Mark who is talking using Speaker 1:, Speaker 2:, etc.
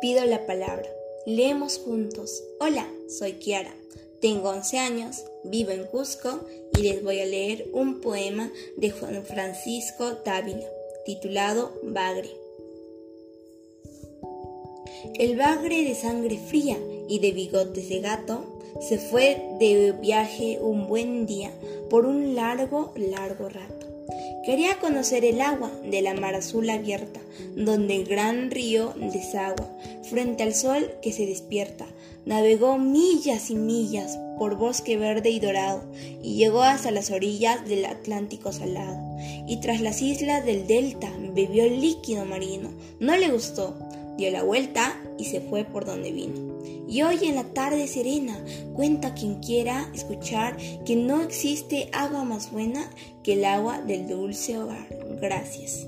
Speaker 1: pido la palabra. Leemos juntos. Hola, soy Kiara. Tengo 11 años, vivo en Cusco y les voy a leer un poema de Juan Francisco Dávila, titulado Bagre. El bagre de sangre fría y de bigotes de gato se fue de viaje un buen día por un largo, largo rato. Quería conocer el agua de la mar azul abierta, donde el gran río desagua, frente al sol que se despierta. Navegó millas y millas por bosque verde y dorado, y llegó hasta las orillas del Atlántico salado. Y tras las islas del delta bebió el líquido marino. No le gustó, dio la vuelta y se fue por donde vino. Y hoy en la tarde serena cuenta quien quiera escuchar que no existe agua más buena que el agua del dulce hogar. Gracias.